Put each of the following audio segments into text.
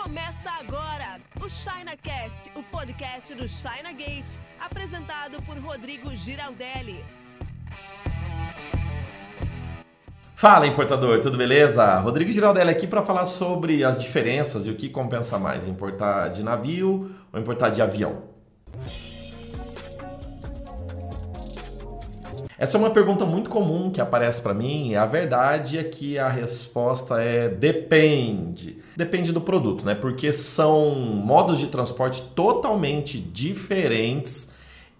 Começa agora o ChinaCast, o podcast do China Gate, apresentado por Rodrigo Giraldelli. Fala importador, tudo beleza? Rodrigo Giraldelli aqui para falar sobre as diferenças e o que compensa mais, importar de navio ou importar de avião. Essa é uma pergunta muito comum que aparece para mim. A verdade é que a resposta é depende. Depende do produto, né? Porque são modos de transporte totalmente diferentes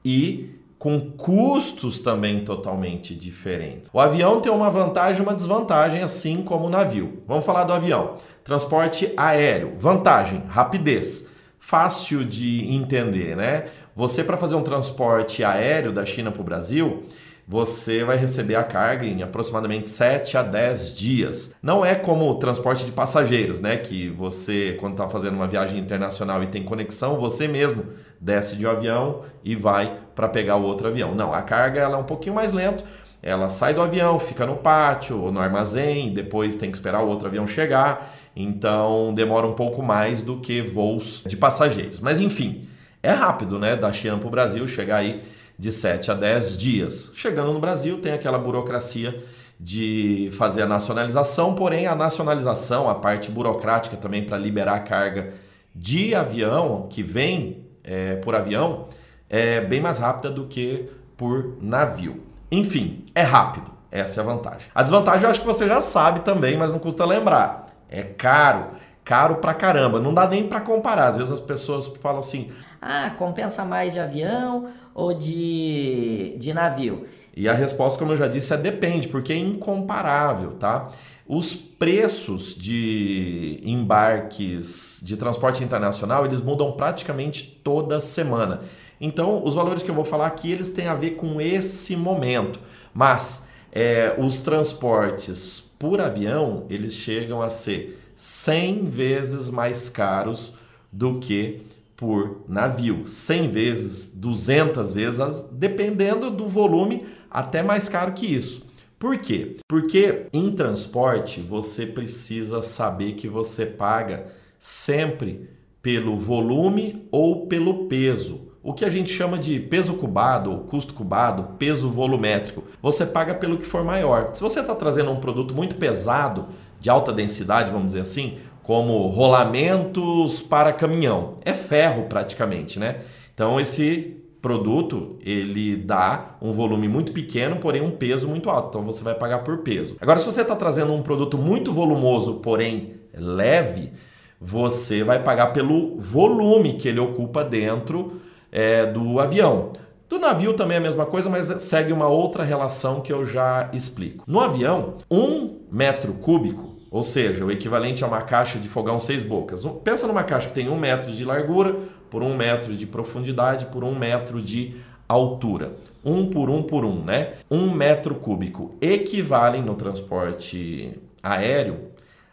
e com custos também totalmente diferentes. O avião tem uma vantagem e uma desvantagem, assim como o navio. Vamos falar do avião. Transporte aéreo. Vantagem: rapidez. Fácil de entender, né? Você, para fazer um transporte aéreo da China para o Brasil, você vai receber a carga em aproximadamente 7 a 10 dias. Não é como o transporte de passageiros, né? Que você, quando está fazendo uma viagem internacional e tem conexão, você mesmo desce de um avião e vai para pegar o outro avião. Não, a carga ela é um pouquinho mais lento. Ela sai do avião, fica no pátio ou no armazém, depois tem que esperar o outro avião chegar. Então demora um pouco mais do que voos de passageiros. Mas enfim, é rápido, né? Da China para o Brasil chegar aí de 7 a 10 dias. Chegando no Brasil, tem aquela burocracia de fazer a nacionalização, porém a nacionalização, a parte burocrática também para liberar a carga de avião que vem é, por avião é bem mais rápida do que por navio. Enfim, é rápido. Essa é a vantagem. A desvantagem eu acho que você já sabe também, mas não custa lembrar. É caro. Caro pra caramba. Não dá nem para comparar. Às vezes as pessoas falam assim: ah, compensa mais de avião ou de, de navio? E a resposta, como eu já disse, é depende, porque é incomparável, tá? Os preços de embarques de transporte internacional, eles mudam praticamente toda semana. Então, os valores que eu vou falar aqui, eles têm a ver com esse momento. Mas é, os transportes por avião, eles chegam a ser 100 vezes mais caros do que por navio, 100 vezes, 200 vezes, dependendo do volume, até mais caro que isso. Por quê? Porque em transporte você precisa saber que você paga sempre pelo volume ou pelo peso. O que a gente chama de peso cubado ou custo cubado, peso volumétrico. Você paga pelo que for maior. Se você está trazendo um produto muito pesado, de alta densidade, vamos dizer assim, como rolamentos para caminhão. É ferro praticamente, né? Então esse produto ele dá um volume muito pequeno, porém um peso muito alto. Então você vai pagar por peso. Agora, se você está trazendo um produto muito volumoso, porém leve, você vai pagar pelo volume que ele ocupa dentro é, do avião. Do navio também é a mesma coisa, mas segue uma outra relação que eu já explico. No avião, um metro cúbico ou seja, o equivalente a uma caixa de fogão seis bocas. Pensa numa caixa que tem um metro de largura, por um metro de profundidade, por um metro de altura. Um por um por um, né? Um metro cúbico equivalem no transporte aéreo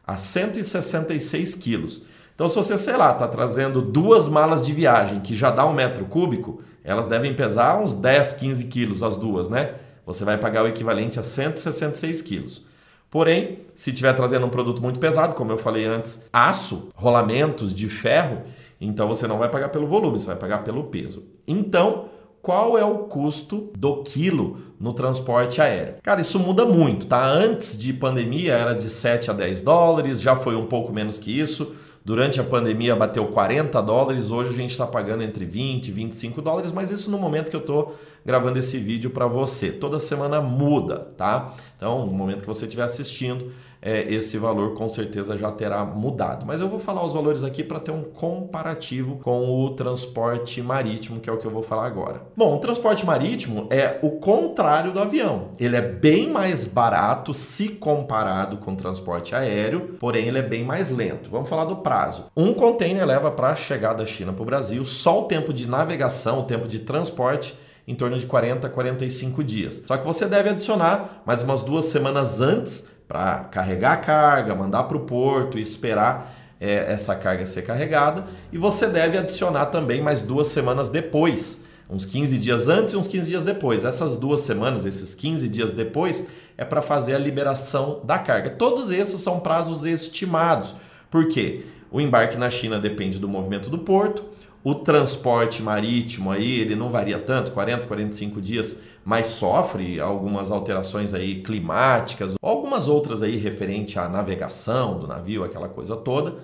a 166 quilos. Então, se você, sei lá, está trazendo duas malas de viagem que já dá um metro cúbico, elas devem pesar uns 10, 15 quilos as duas, né? Você vai pagar o equivalente a 166 quilos. Porém, se estiver trazendo um produto muito pesado, como eu falei antes, aço, rolamentos de ferro, então você não vai pagar pelo volume, você vai pagar pelo peso. Então, qual é o custo do quilo no transporte aéreo? Cara, isso muda muito, tá? Antes de pandemia era de 7 a 10 dólares, já foi um pouco menos que isso. Durante a pandemia bateu 40 dólares, hoje a gente está pagando entre 20 e 25 dólares, mas isso no momento que eu estou gravando esse vídeo para você. Toda semana muda, tá? Então, no momento que você estiver assistindo, é, esse valor com certeza já terá mudado. Mas eu vou falar os valores aqui para ter um comparativo com o transporte marítimo, que é o que eu vou falar agora. Bom, o transporte marítimo é o contrário do avião. Ele é bem mais barato se comparado com o transporte aéreo, porém ele é bem mais lento. Vamos falar do prazo. Um container leva para chegar da China para o Brasil só o tempo de navegação, o tempo de transporte em torno de 40 a 45 dias. Só que você deve adicionar mais umas duas semanas antes para carregar a carga, mandar para o porto e esperar é, essa carga ser carregada. E você deve adicionar também mais duas semanas depois, uns 15 dias antes e uns 15 dias depois. Essas duas semanas, esses 15 dias depois, é para fazer a liberação da carga. Todos esses são prazos estimados. Por quê? O embarque na China depende do movimento do porto. O transporte marítimo aí, ele não varia tanto, 40, 45 dias, mas sofre algumas alterações aí climáticas, algumas outras aí referente à navegação do navio, aquela coisa toda.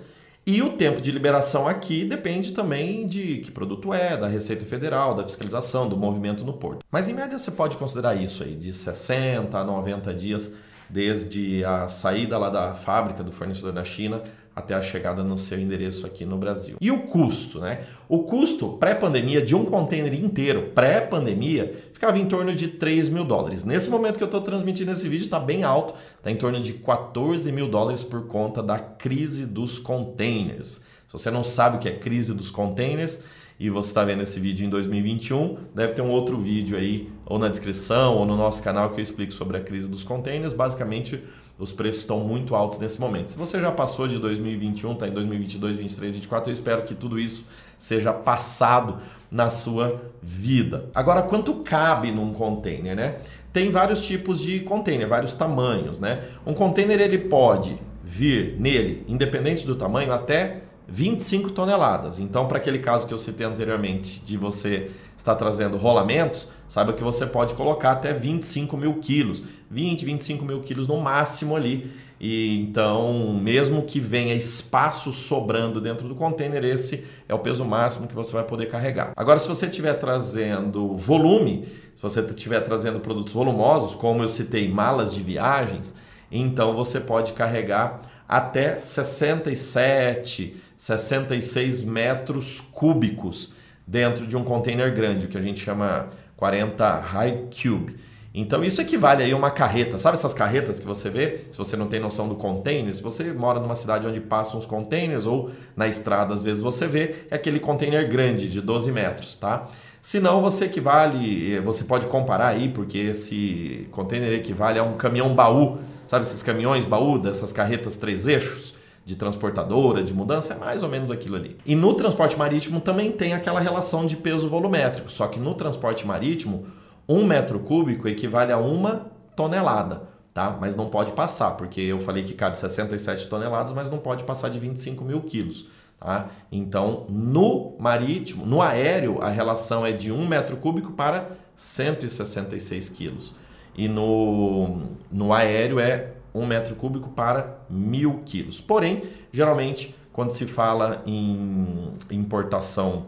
E o tempo de liberação aqui depende também de que produto é, da Receita Federal, da fiscalização, do movimento no porto. Mas em média você pode considerar isso aí, de 60 a 90 dias desde a saída lá da fábrica do fornecedor da China até a chegada no seu endereço aqui no Brasil. E o custo, né? O custo pré-pandemia de um container inteiro, pré-pandemia, ficava em torno de 3 mil dólares. Nesse momento que eu estou transmitindo esse vídeo, está bem alto, está em torno de 14 mil dólares por conta da crise dos containers. Se você não sabe o que é crise dos containers, e você está vendo esse vídeo em 2021, deve ter um outro vídeo aí, ou na descrição, ou no nosso canal, que eu explico sobre a crise dos containers. Basicamente, os preços estão muito altos nesse momento. Se você já passou de 2021, está em 2022, 2023, 2024, eu espero que tudo isso seja passado na sua vida. Agora, quanto cabe num container, né? Tem vários tipos de container, vários tamanhos, né? Um container ele pode vir nele, independente do tamanho, até 25 toneladas. Então, para aquele caso que eu citei anteriormente, de você estar trazendo rolamentos, saiba que você pode colocar até 25 mil quilos, 20, 25 mil quilos no máximo ali. E então, mesmo que venha espaço sobrando dentro do container, esse é o peso máximo que você vai poder carregar. Agora, se você estiver trazendo volume, se você estiver trazendo produtos volumosos, como eu citei, malas de viagens, então você pode carregar até 67, 66 metros cúbicos dentro de um container grande, o que a gente chama 40 high cube. Então isso equivale aí a uma carreta. Sabe essas carretas que você vê? Se você não tem noção do container, se você mora numa cidade onde passam os containers ou na estrada às vezes você vê, é aquele container grande de 12 metros, tá? Se não, você equivale, você pode comparar aí, porque esse container equivale a um caminhão baú. Sabe esses caminhões baú dessas carretas três eixos? De transportadora, de mudança, é mais ou menos aquilo ali. E no transporte marítimo também tem aquela relação de peso volumétrico, só que no transporte marítimo, um metro cúbico equivale a uma tonelada, tá? Mas não pode passar, porque eu falei que cabe 67 toneladas, mas não pode passar de 25 mil quilos. Tá? Então, no marítimo, no aéreo, a relação é de um metro cúbico para 166 quilos. E no, no aéreo é 1 metro cúbico para mil quilos. Porém, geralmente, quando se fala em importação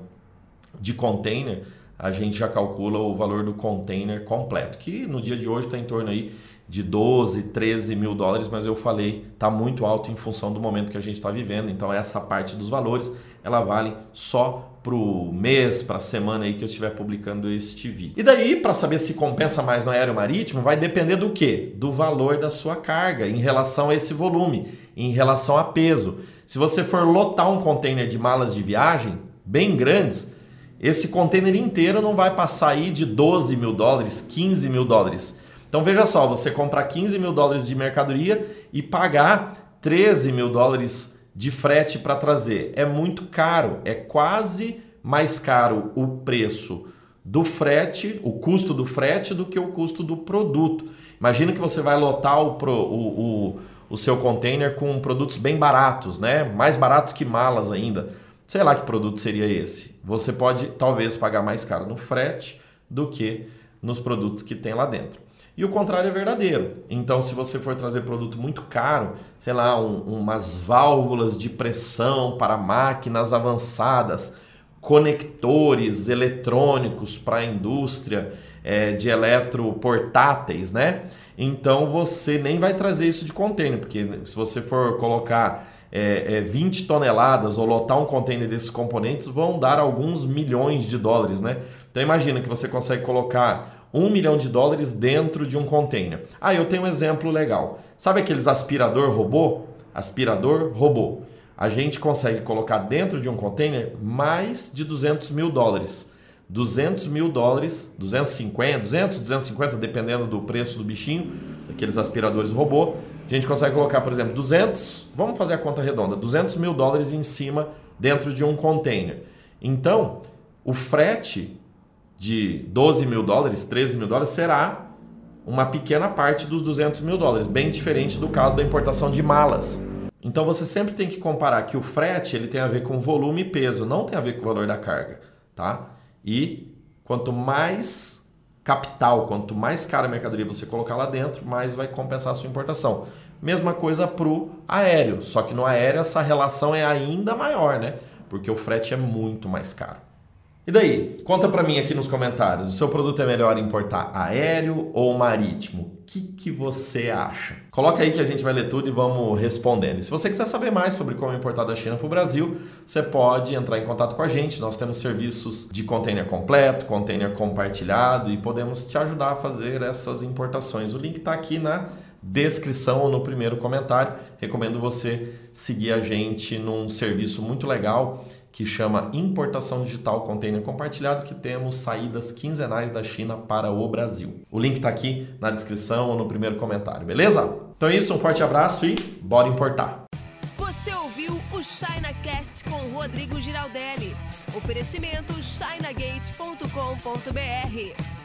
de container, a gente já calcula o valor do container completo, que no dia de hoje está em torno aí de 12, 13 mil dólares, mas eu falei, está muito alto em função do momento que a gente está vivendo. Então, essa parte dos valores, ela vale só para o mês, para a semana aí que eu estiver publicando este vídeo. E daí, para saber se compensa mais no aéreo marítimo, vai depender do quê? Do valor da sua carga em relação a esse volume, em relação a peso. Se você for lotar um container de malas de viagem, bem grandes, esse container inteiro não vai passar aí de 12 mil dólares, 15 mil dólares. Então veja só, você comprar 15 mil dólares de mercadoria e pagar 13 mil dólares de frete para trazer. É muito caro, é quase mais caro o preço do frete, o custo do frete, do que o custo do produto. Imagina que você vai lotar o, o, o, o seu container com produtos bem baratos, né? mais baratos que malas ainda. Sei lá que produto seria esse. Você pode talvez pagar mais caro no frete do que nos produtos que tem lá dentro. E o contrário é verdadeiro. Então, se você for trazer produto muito caro, sei lá, um, umas válvulas de pressão para máquinas avançadas, conectores eletrônicos para a indústria é, de eletroportáteis, né? Então você nem vai trazer isso de container, porque se você for colocar é, é, 20 toneladas ou lotar um container desses componentes, vão dar alguns milhões de dólares, né? Então imagina que você consegue colocar um milhão de dólares dentro de um container. Ah, eu tenho um exemplo legal. Sabe aqueles aspirador robô? Aspirador robô. A gente consegue colocar dentro de um container mais de 200 mil dólares. 200 mil dólares, 250, 200, 250, dependendo do preço do bichinho, daqueles aspiradores robô. A gente consegue colocar, por exemplo, 200, vamos fazer a conta redonda, 200 mil dólares em cima dentro de um container. Então, o frete de 12 mil dólares, 13 mil dólares, será uma pequena parte dos 200 mil dólares, bem diferente do caso da importação de malas. Então você sempre tem que comparar que o frete ele tem a ver com volume e peso, não tem a ver com o valor da carga, tá? E quanto mais capital, quanto mais cara a mercadoria você colocar lá dentro, mais vai compensar a sua importação. Mesma coisa para o aéreo, só que no aéreo essa relação é ainda maior, né? Porque o frete é muito mais caro. E daí? Conta para mim aqui nos comentários. O seu produto é melhor importar aéreo ou marítimo? O que, que você acha? Coloca aí que a gente vai ler tudo e vamos respondendo. E se você quiser saber mais sobre como importar da China para o Brasil, você pode entrar em contato com a gente. Nós temos serviços de container completo, container compartilhado e podemos te ajudar a fazer essas importações. O link está aqui na descrição ou no primeiro comentário. Recomendo você seguir a gente num serviço muito legal que chama Importação Digital Container Compartilhado, que temos saídas quinzenais da China para o Brasil. O link está aqui na descrição ou no primeiro comentário, beleza? Então é isso, um forte abraço e bora importar! Você ouviu o ChinaCast com Rodrigo Giraldelli. Oferecimento chinagate.com.br